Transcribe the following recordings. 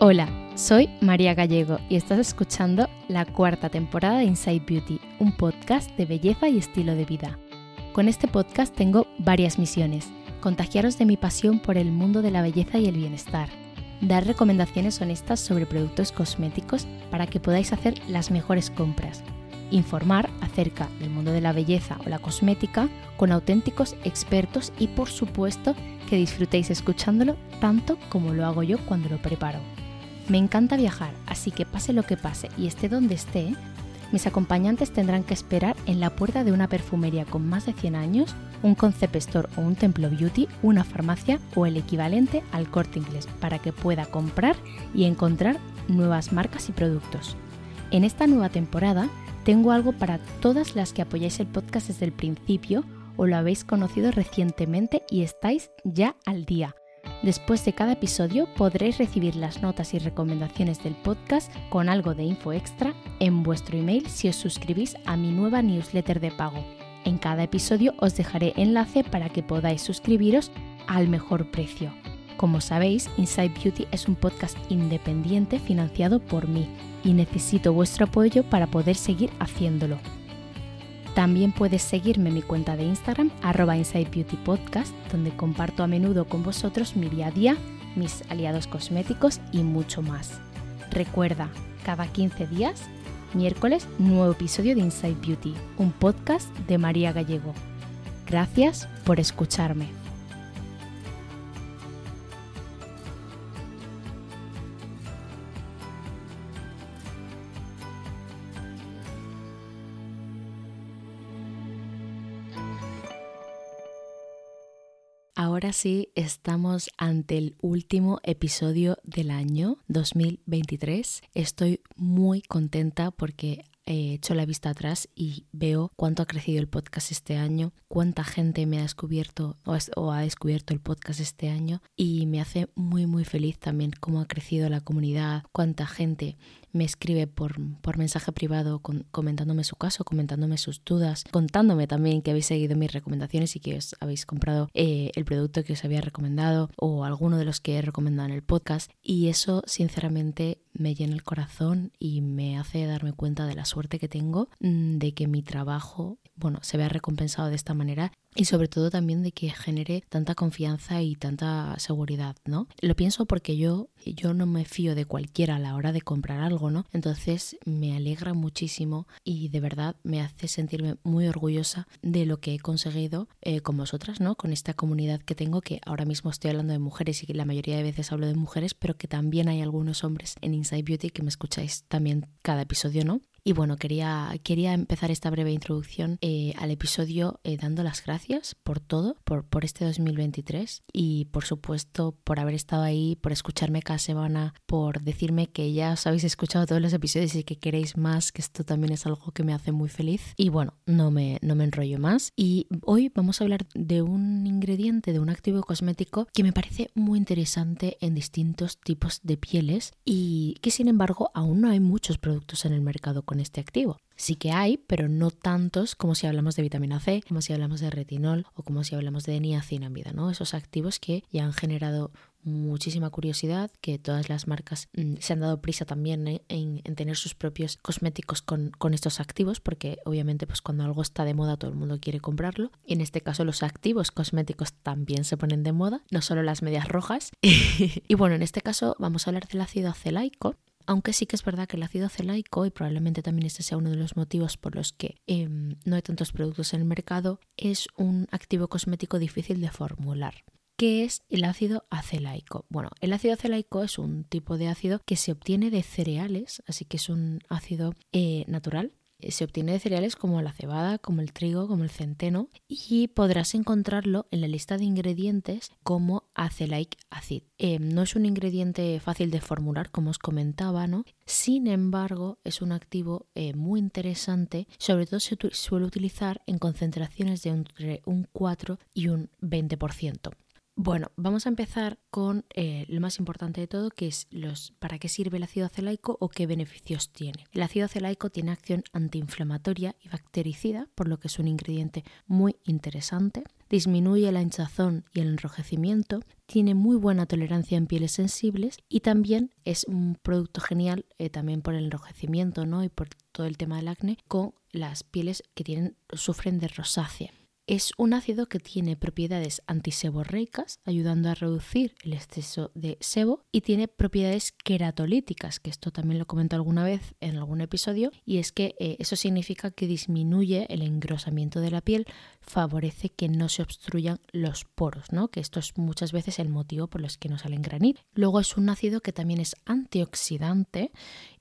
Hola, soy María Gallego y estás escuchando la cuarta temporada de Inside Beauty, un podcast de belleza y estilo de vida. Con este podcast tengo varias misiones. Contagiaros de mi pasión por el mundo de la belleza y el bienestar. Dar recomendaciones honestas sobre productos cosméticos para que podáis hacer las mejores compras. Informar acerca del mundo de la belleza o la cosmética con auténticos expertos y por supuesto que disfrutéis escuchándolo tanto como lo hago yo cuando lo preparo. Me encanta viajar, así que pase lo que pase y esté donde esté, mis acompañantes tendrán que esperar en la puerta de una perfumería con más de 100 años, un concept store o un templo beauty, una farmacia o el equivalente al corte inglés para que pueda comprar y encontrar nuevas marcas y productos. En esta nueva temporada tengo algo para todas las que apoyáis el podcast desde el principio o lo habéis conocido recientemente y estáis ya al día. Después de cada episodio podréis recibir las notas y recomendaciones del podcast con algo de info extra en vuestro email si os suscribís a mi nueva newsletter de pago. En cada episodio os dejaré enlace para que podáis suscribiros al mejor precio. Como sabéis, Inside Beauty es un podcast independiente financiado por mí y necesito vuestro apoyo para poder seguir haciéndolo. También puedes seguirme en mi cuenta de Instagram, arroba Inside donde comparto a menudo con vosotros mi día a día, mis aliados cosméticos y mucho más. Recuerda, cada 15 días, miércoles, nuevo episodio de Inside Beauty, un podcast de María Gallego. Gracias por escucharme. Ahora sí, estamos ante el último episodio del año 2023. Estoy muy contenta porque he hecho la vista atrás y veo cuánto ha crecido el podcast este año, cuánta gente me ha descubierto o, ha descubierto el podcast este año y me hace muy muy feliz también cómo ha crecido la comunidad, cuánta gente me escribe por, por mensaje privado comentándome su caso, comentándome sus dudas, contándome también que habéis seguido mis recomendaciones y que os habéis comprado eh, el producto que os había recomendado o alguno de los que he recomendado en el podcast. Y eso sinceramente me llena el corazón y me hace darme cuenta de la suerte que tengo mm, de que mi trabajo bueno, se vea recompensado de esta manera y sobre todo también de que genere tanta confianza y tanta seguridad, ¿no? Lo pienso porque yo, yo no me fío de cualquiera a la hora de comprar algo, ¿no? Entonces me alegra muchísimo y de verdad me hace sentirme muy orgullosa de lo que he conseguido eh, con vosotras, ¿no? Con esta comunidad que tengo, que ahora mismo estoy hablando de mujeres y que la mayoría de veces hablo de mujeres, pero que también hay algunos hombres en Inside Beauty que me escucháis también cada episodio, ¿no? Y bueno, quería, quería empezar esta breve introducción eh, al episodio eh, dando las gracias por todo, por, por este 2023 y por supuesto por haber estado ahí, por escucharme cada semana, por decirme que ya os habéis escuchado todos los episodios y que queréis más, que esto también es algo que me hace muy feliz. Y bueno, no me, no me enrollo más. Y hoy vamos a hablar de un ingrediente, de un activo cosmético que me parece muy interesante en distintos tipos de pieles y que sin embargo aún no hay muchos productos en el mercado con este activo. Sí que hay, pero no tantos como si hablamos de vitamina C, como si hablamos de retinol o como si hablamos de niacinamida, ¿no? Esos activos que ya han generado muchísima curiosidad, que todas las marcas mm, se han dado prisa también ¿eh? en, tener sus propios cosméticos con, estos activos, porque obviamente pues cuando algo está de moda todo el mundo quiere comprarlo. Y en este caso los activos cosméticos también se ponen de moda, no solo las medias rojas. y bueno, en este caso vamos a hablar del ácido acelaico, aunque sí que es verdad que el ácido acelaico, y probablemente también este sea uno de los motivos por los que em, no hay tantos productos en el mercado, es un activo cosmético difícil de formular. ¿Qué es el ácido acelaico? Bueno, el ácido acelaico es un tipo de ácido que se obtiene de cereales, así que es un ácido eh, natural eh, se obtiene de cereales como la cebada, como el trigo, como el centeno y podrás encontrarlo en la lista de ingredientes como acelaic acid. Eh, no es un ingrediente fácil de formular como os comentaba, ¿no? Sin embargo, es un activo eh, muy interesante, sobre todo se suele utilizar en concentraciones de entre un 4 y un 20%. Bueno, vamos a empezar con eh, lo más importante de todo, que es los para qué sirve el ácido acelaico o qué beneficios tiene. El ácido acelaico tiene acción antiinflamatoria y bactericida, por lo que es un ingrediente muy interesante. Disminuye la hinchazón y el enrojecimiento, tiene muy buena tolerancia en pieles sensibles y también es un producto genial eh, también por el enrojecimiento ¿no? y por todo el tema del acné con las pieles que tienen, sufren de rosácea. Es un ácido que tiene propiedades antiseborreicas, ayudando a reducir el exceso de sebo, y tiene propiedades queratolíticas, que esto también lo comento alguna vez en algún episodio, y es que eh, eso significa que disminuye el engrosamiento de la piel, favorece que no se obstruyan los poros, ¿no? que esto es muchas veces el motivo por los que no salen granit. Luego es un ácido que también es antioxidante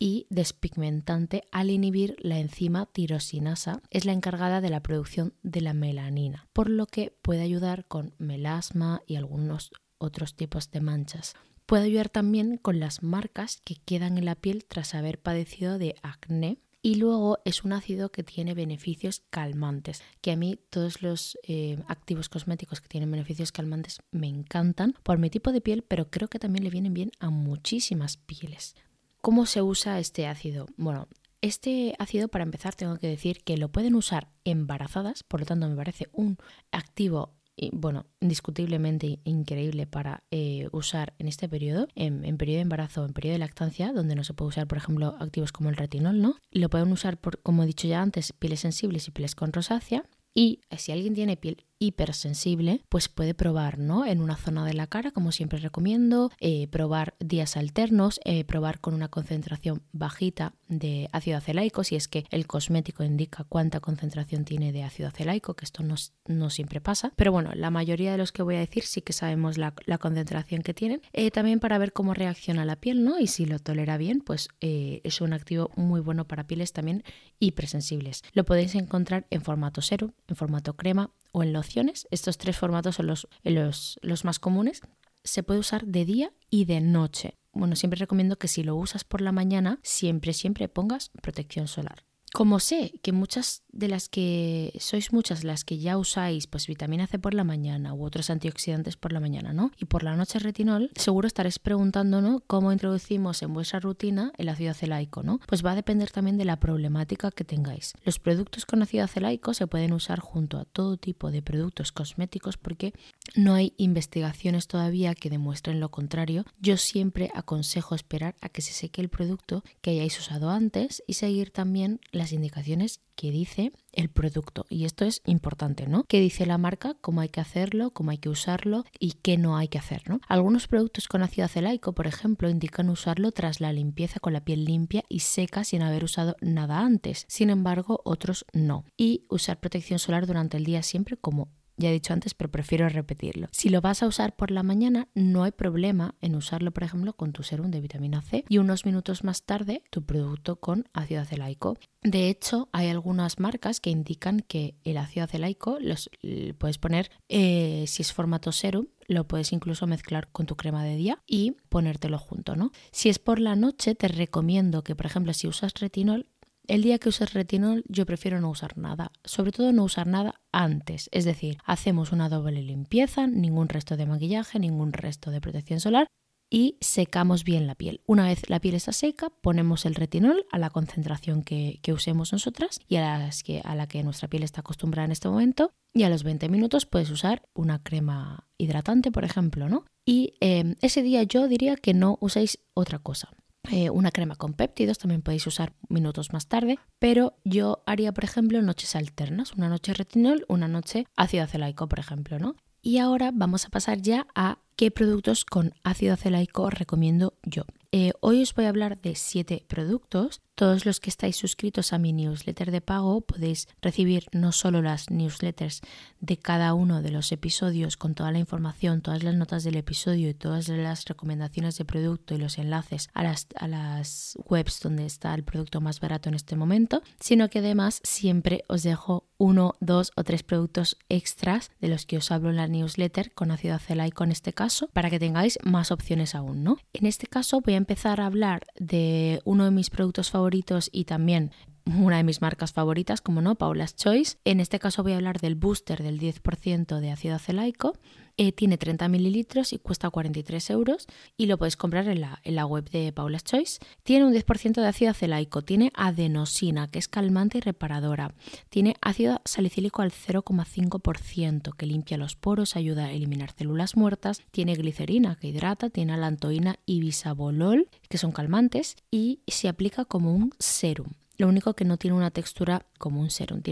y despigmentante al inhibir la enzima tirosinasa, es la encargada de la producción de la melanina, por lo que puede ayudar con melasma y algunos otros tipos de manchas. Puede ayudar también con las marcas que quedan en la piel tras haber padecido de acné y luego es un ácido que tiene beneficios calmantes, que a mí todos los eh, activos cosméticos que tienen beneficios calmantes me encantan por mi tipo de piel, pero creo que también le vienen bien a muchísimas pieles. ¿Cómo se usa este ácido? Bueno, este ácido, para empezar, tengo que decir que lo pueden usar embarazadas, por lo tanto me parece un activo bueno, indiscutiblemente increíble para eh, usar en este periodo, en, en, periodo de embarazo en periodo de lactancia, donde no se puede usar, por ejemplo, activos como el retinol, ¿no? Lo pueden usar, por, como he dicho ya antes, pieles sensibles y pieles con rosácea. Y si alguien tiene piel hipersensible, pues puede probar, ¿no? En una zona de la cara, como siempre recomiendo, eh, probar días alternos, eh, probar con una concentración bajita de ácido acelaico, si es que el cosmético indica cuánta concentración tiene de ácido acelaico, que esto no, no siempre pasa. Pero bueno, la mayoría de los que voy a decir sí que sabemos la, concentración que tienen. Eh, también para ver cómo reacciona la piel, ¿no? Y si lo tolera bien, pues es un activo muy bueno para pieles también hipersensibles. Lo podéis encontrar en formato serum, en formato crema o en lociones. Estos tres formatos son los, los, los más comunes. Se puede usar de día y de noche. Bueno, siempre recomiendo que si lo usas por la mañana, siempre, siempre pongas protección solar. Como sé que muchas de las que sois muchas las que ya usáis pues vitamina C por la mañana u otros antioxidantes por la mañana, ¿no? Y por la noche retinol, seguro estaréis preguntándonos cómo introducimos en vuestra rutina el ácido acelaico, ¿no? Pues va a depender también de la problemática que tengáis. Los productos con ácido acelaico se pueden usar junto a todo tipo de productos cosméticos porque no hay investigaciones todavía que demuestren lo contrario. Yo siempre aconsejo esperar a que se seque el producto que hayáis usado antes y seguir también las indicaciones que dice el producto. Y esto es importante, ¿no? ¿Qué dice la marca? ¿Cómo hay que hacerlo? ¿Cómo hay que usarlo? ¿Y qué no hay que hacer, ¿no? Algunos productos con ácido acelaico, por ejemplo, indican usarlo tras la limpieza con la piel limpia y seca sin haber usado nada antes. Sin embargo, otros no. Y usar protección solar durante el día siempre como ya he dicho antes, pero prefiero repetirlo. Si lo vas a usar por la mañana, no hay problema en usarlo, por ejemplo, con tu serum de vitamina C y unos minutos más tarde tu producto con ácido acelaico. De hecho, hay algunas marcas que indican que el ácido acelaico los puedes poner, eh, si es formato serum, lo puedes incluso mezclar con tu crema de día y ponértelo junto, ¿no? Si es por la noche, te recomiendo que, por ejemplo, si usas retinol, el día que uses retinol yo prefiero no usar nada, sobre todo no usar nada antes, es decir, hacemos una doble limpieza, ningún resto de maquillaje, ningún resto de protección solar y secamos bien la piel. Una vez la piel está seca, ponemos el retinol a la concentración que, usemos nosotras y a, que, a la que nuestra piel está acostumbrada en este momento. Y a los 20 minutos puedes usar una crema hidratante, por ejemplo, ¿no? Y eh, ese día yo diría que no uséis otra cosa. Eh, una crema con péptidos también podéis usar minutos más tarde, pero yo haría, por ejemplo, noches alternas, una noche retinol, una noche ácido acelaico, por ejemplo, ¿no? Y ahora vamos a pasar ya a qué productos con ácido acelaico recomiendo yo. Eh, hoy os voy a hablar de siete productos. Todos los que estáis suscritos a mi newsletter de pago podéis recibir no solo las newsletters de cada uno de los episodios con toda la información, todas las notas del episodio y todas las recomendaciones de producto y los enlaces a las, a las webs donde está el producto más barato en este momento, sino que además siempre os dejo uno, dos o tres productos extras de los que os hablo en la newsletter con ácido acelaico en este caso para que tengáis más opciones aún, ¿no? En este caso voy a empezar a hablar de uno de mis productos favoritos y también una de mis marcas favoritas, como no, Paula's Choice. En este caso voy a hablar del booster del 10% de ácido acelaico Eh, tiene 30 mililitros y cuesta 43 euros y lo podéis comprar en la, en la web de Paula's Choice. Tiene un 10% de ácido acelaico, tiene adenosina, que es calmante y reparadora. Tiene ácido salicílico al 0,5%, que limpia los poros, ayuda a eliminar células muertas. Tiene glicerina, que hidrata. Tiene alantoína y bisabolol, que son calmantes. Y se aplica como un serum. Lo único que no tiene una textura como un serum,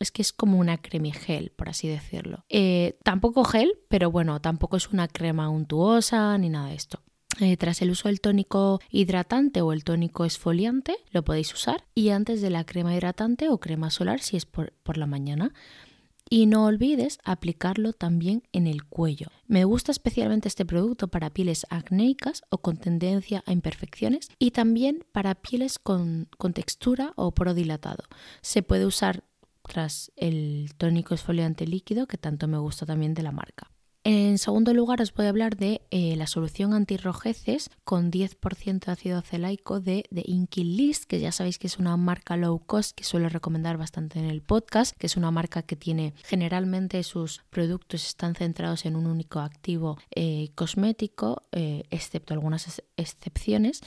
es que es como una crema gel, por así decirlo. Eh, tampoco gel, pero bueno, tampoco es una crema untuosa ni nada de esto. Eh, tras el uso del tónico hidratante o el tónico esfoliante, lo podéis usar. Y antes de la crema hidratante o crema solar, si es por, por la mañana. Y no olvides aplicarlo también en el cuello. Me gusta especialmente este producto para pieles acnéicas o con tendencia a imperfecciones y también para pieles con, textura o poro dilatado. Se puede usar tras el tónico esfoliante líquido que tanto me gusta también de la marca. En segundo lugar os voy a hablar de eh, la solución antirrojeces con 10% de ácido acelaico de, de Inky List, que ya sabéis que es una marca low cost que suelo recomendar bastante en el podcast, que es una marca que tiene generalmente sus productos están centrados en un único activo eh, cosmético, eh, excepto algunas excepciones.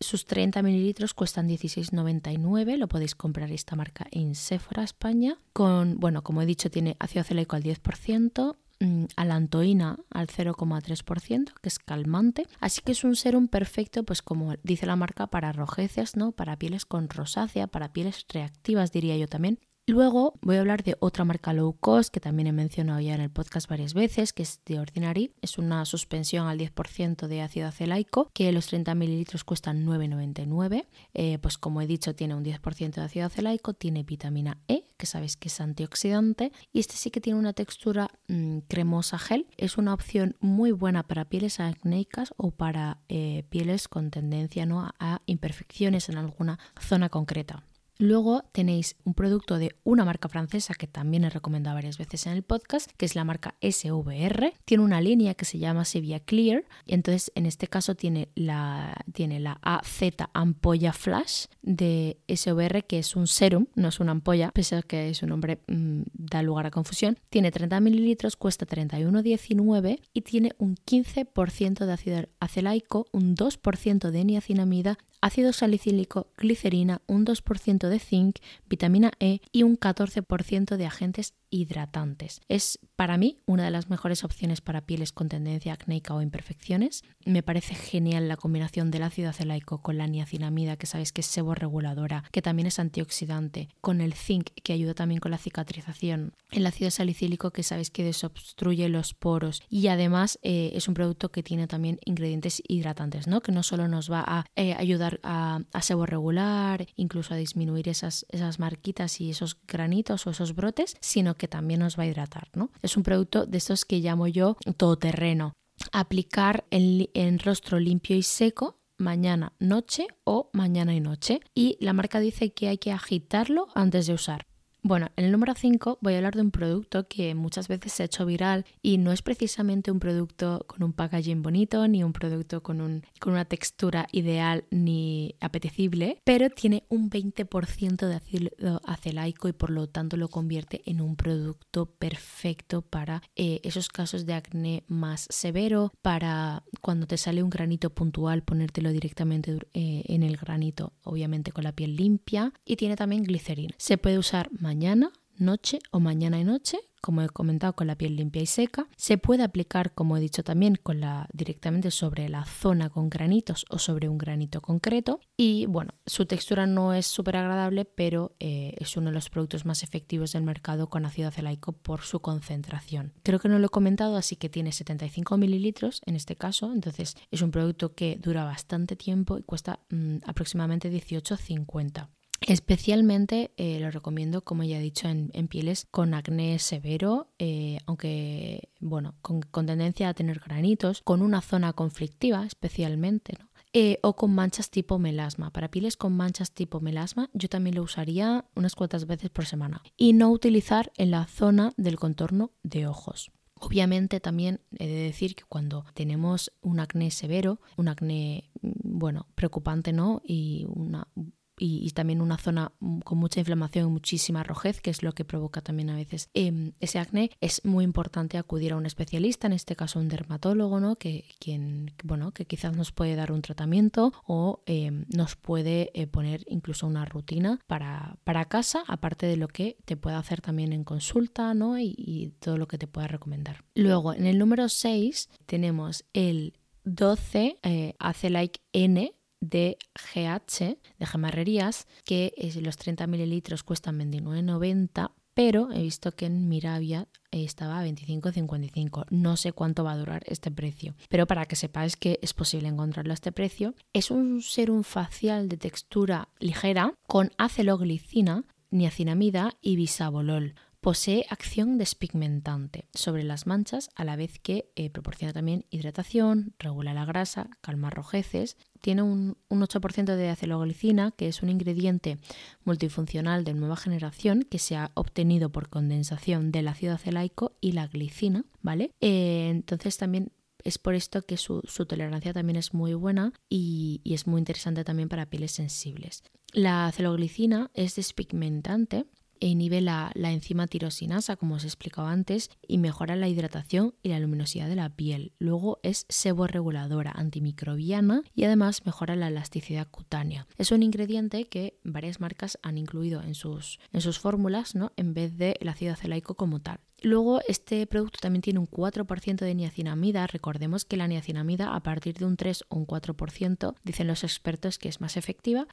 Sus 30 mililitros cuestan 16,99. Lo podéis comprar esta marca en Sephora, España. Con, bueno, como he dicho, tiene ácido acelaico al 10%, Mm, alantoína al 0,3%, que es calmante. Así que es un serum perfecto, pues como dice la marca, para rojeces, ¿no? Para pieles con rosácea, para pieles reactivas, diría yo también. Luego voy a hablar de otra marca low cost que también he mencionado ya en el podcast varias veces, que es The Ordinary. Es una suspensión al 10% de ácido acelaico, que los 30 mililitros cuestan 9,99. Eh, pues como he dicho, tiene un 10% de ácido acelaico, tiene vitamina E, que sabéis que es antioxidante, y este sí que tiene una textura mm, cremosa gel. Es una opción muy buena para pieles acnéicas o para eh, pieles con tendencia ¿no? a imperfecciones en alguna zona concreta. Luego tenéis un producto de una marca francesa que también he recomendado varias veces en el podcast, que es la marca SVR. Tiene una línea que se llama Sevilla Clear. Y entonces en este caso tiene la, tiene la AZ Ampolla Flash de SVR, que es un serum, no es una ampolla, pese a que su nombre mm, da lugar a confusión. Tiene 30 mililitros, cuesta 31,19 y tiene un 15% de ácido acelaico, un 2% de niacinamida, ácido salicílico, glicerina, un 2% de zinc, vitamina E y un 14% de agentes hidratantes. Es para mí una de las mejores opciones para pieles con tendencia acnéica o imperfecciones. Me parece genial la combinación del ácido acelaico con la niacinamida, que sabéis que es seborreguladora, que también es antioxidante, con el zinc, que ayuda también con la cicatrización, el ácido salicílico, que sabéis que desobstruye los poros y además eh, es un producto que tiene también ingredientes hidratantes, ¿no? que no solo nos va a eh, ayudar a, a seborregular, incluso a disminuir esas, esas marquitas y esos granitos o esos brotes, sino que que también nos va a hidratar, ¿no? Es un producto de estos que llamo yo todoterreno. Aplicar en, rostro limpio y seco mañana, noche o mañana y noche. Y la marca dice que hay que agitarlo antes de usar. Bueno, en el número 5 voy a hablar de un producto que muchas veces se ha hecho viral y no es precisamente un producto con un packaging bonito ni un producto con, un, con una textura ideal ni apetecible, pero tiene un 20% de ácido acelaico y por lo tanto lo convierte en un producto perfecto para eh, esos casos de acné más severo, para cuando te sale un granito puntual ponértelo directamente eh, en el granito, obviamente con la piel limpia y tiene también glicerina. Se puede usar mañana, noche o mañana y noche, como he comentado con la piel limpia y seca. Se puede aplicar, como he dicho también, con la, directamente sobre la zona con granitos o sobre un granito concreto. Y bueno, su textura no es súper agradable, pero eh, es uno de los productos más efectivos del mercado con ácido acelaico por su concentración. Creo que no lo he comentado, así que tiene 75 mililitros en este caso, entonces es un producto que dura bastante tiempo y cuesta mm, aproximadamente 18,50. Especialmente eh, lo recomiendo, como ya he dicho, en, pieles con acné severo, eh, aunque bueno, con, tendencia a tener granitos, con una zona conflictiva especialmente, ¿no? Eh, o con manchas tipo melasma. Para pieles con manchas tipo melasma, yo también lo usaría unas cuantas veces por semana. Y no utilizar en la zona del contorno de ojos. Obviamente también he de decir que cuando tenemos un acné severo, un acné, mm, bueno, preocupante, ¿no? Y una y, también una zona mm, con mucha inflamación y muchísima rojez, que es lo que provoca también a veces em, ese acné, es muy importante acudir a un especialista, en este caso un dermatólogo, ¿no? que, quien, bueno, que quizás nos puede dar un tratamiento o em, nos puede eh, poner incluso una rutina para, para casa, aparte de lo que te puede hacer también en consulta ¿no? y, y todo lo que te pueda recomendar. Luego, en el número 6 tenemos el 12 eh, hace like N de GH, de gemarrerías, que los 30 mililitros cuestan 29,90, pero he visto que en Miravia estaba a 25,55. No sé cuánto va a durar este precio, pero para que sepáis que es posible encontrarlo a este precio, es un serum facial de textura ligera con aceloglicina, niacinamida y bisabolol. Posee acción despigmentante sobre las manchas a la vez que eh, proporciona también hidratación, regula la grasa, calma rojeces. Tiene un, 8% de aceloglicina, que es un ingrediente multifuncional de nueva generación que se ha obtenido por condensación del ácido acelaico y la glicina, ¿vale? Eh, entonces también es por esto que su, tolerancia también es muy buena y, y, es muy interesante también para pieles sensibles. La aceloglicina es despigmentante inhibe la, enzima tirosinasa, como os he explicado antes, y mejora la hidratación y la luminosidad de la piel. Luego es seborreguladora, antimicrobiana y además mejora la elasticidad cutánea. Es un ingrediente que varias marcas han incluido en sus, en sus fórmulas ¿no? en vez del ácido acelaico como tal. Luego, este producto también tiene un 4% de niacinamida. Recordemos que la niacinamida, a partir de un 3 o un 4%, dicen los expertos que es más efectiva,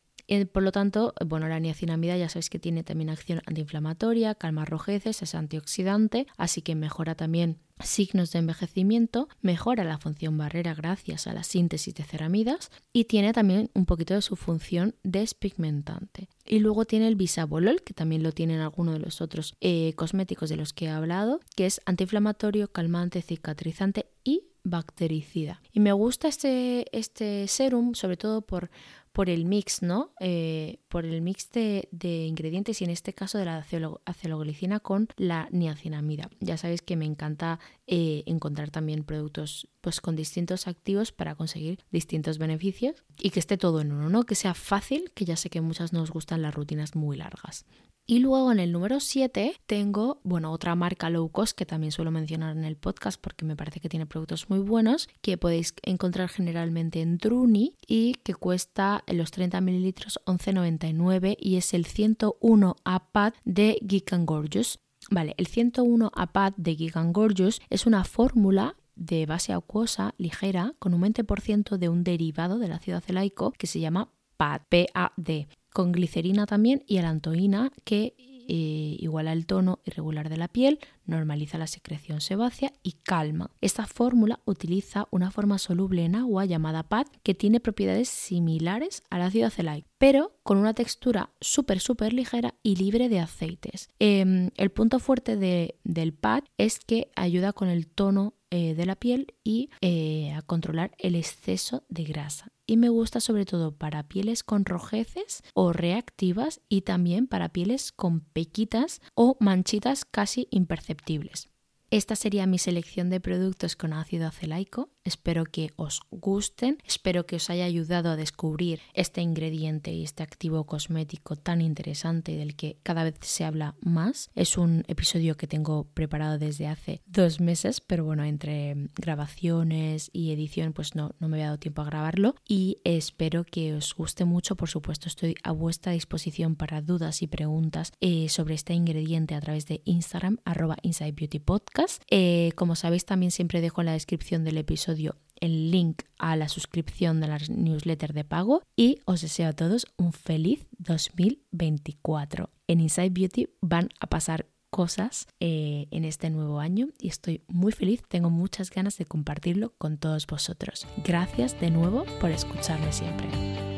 por lo tanto, bueno, la niacinamida ya sabéis que tiene también acción antiinflamatoria, calma rojeces, es antioxidante, así que mejora también signos de envejecimiento, mejora la función barrera gracias a la síntesis de ceramidas y tiene también un poquito de su función despigmentante. Y luego tiene el bisabolol, que también lo tienen algunos de los otros eh, cosméticos de los que he hablado, que es antiinflamatorio, calmante, cicatrizante y bactericida. Y me gusta este, este serum sobre todo por por el mix, ¿no? Eh, por el mix de, ingredientes y en este caso de la aceloglicina con la niacinamida. Ya sabéis que me encanta eh, encontrar también productos pues, con distintos activos para conseguir distintos beneficios y que esté todo en uno, ¿no? Que sea fácil, que ya sé que muchas nos gustan las rutinas muy largas. Y luego en el número 7 tengo, bueno, otra marca low cost que también suelo mencionar en el podcast porque me parece que tiene productos muy buenos, que podéis encontrar generalmente en Druni y que cuesta los 30 mililitros 11,99 y es el 101 APAD de Geek Gorgeous. Vale, el 101 APAD de Geek Gorgeous es una fórmula de base acuosa ligera con un 20% de un derivado del ácido acelaico que se llama PAD, PAD con glicerina también y alantoína que eh, iguala el tono irregular de la piel, normaliza la secreción sebácea y calma. Esta fórmula utiliza una forma soluble en agua llamada PAD que tiene propiedades similares al ácido acelaico, pero con una textura súper súper ligera y libre de aceites. Em, el punto fuerte del PAD es que ayuda con el tono eh, de la piel y eh, a controlar el exceso de grasa. Y me gusta sobre todo para pieles con rojeces o reactivas y también para pieles con pequitas o manchitas casi imperceptibles. Esta sería mi selección de productos con ácido acelaico. Espero que os gusten, espero que os haya ayudado a descubrir este ingrediente y este activo cosmético tan interesante del que cada vez se habla más. Es un episodio que tengo preparado desde hace dos meses, pero bueno, entre grabaciones y edición pues no, no me había dado tiempo a grabarlo y espero que os guste mucho. Por supuesto, estoy a vuestra disposición para dudas y preguntas eh, sobre este ingrediente a través de Instagram, arroba Inside. Eh, como sabéis, también siempre dejo en la descripción del episodio el link a la suscripción de la newsletter de pago y os deseo a todos un feliz 2024. En Inside Beauty van a pasar cosas eh, en este nuevo año y estoy muy feliz, tengo muchas ganas de compartirlo con todos vosotros. Gracias de nuevo por escucharme siempre.